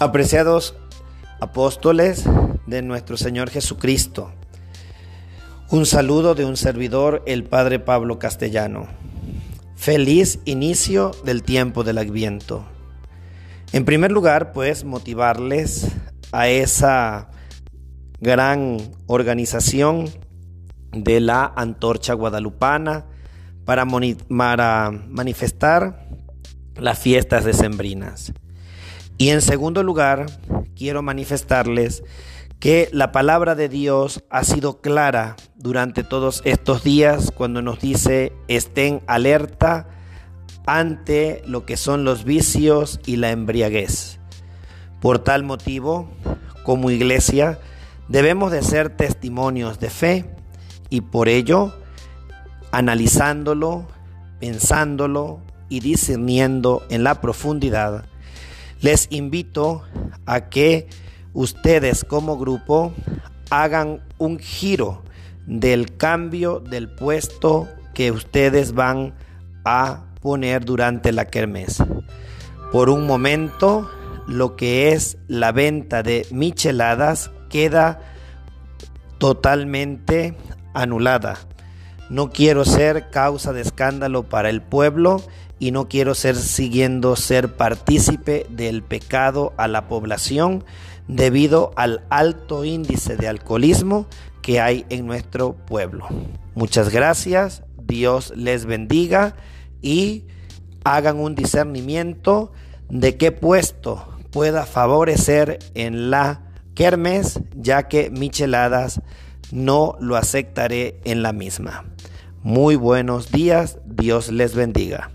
Apreciados apóstoles de nuestro Señor Jesucristo, un saludo de un servidor, el Padre Pablo Castellano. Feliz inicio del tiempo del Adviento. En primer lugar, pues motivarles a esa gran organización de la Antorcha Guadalupana para, para manifestar las fiestas decembrinas. Y en segundo lugar, quiero manifestarles que la palabra de Dios ha sido clara durante todos estos días cuando nos dice estén alerta ante lo que son los vicios y la embriaguez. Por tal motivo, como iglesia, debemos de ser testimonios de fe y por ello, analizándolo, pensándolo y discerniendo en la profundidad, les invito a que ustedes como grupo hagan un giro del cambio del puesto que ustedes van a poner durante la kermés. Por un momento, lo que es la venta de micheladas queda totalmente anulada. No quiero ser causa de escándalo para el pueblo y no quiero ser siguiendo ser partícipe del pecado a la población debido al alto índice de alcoholismo que hay en nuestro pueblo. Muchas gracias, Dios les bendiga y hagan un discernimiento de qué puesto pueda favorecer en la kermes, ya que micheladas no lo aceptaré en la misma. Muy buenos días, Dios les bendiga.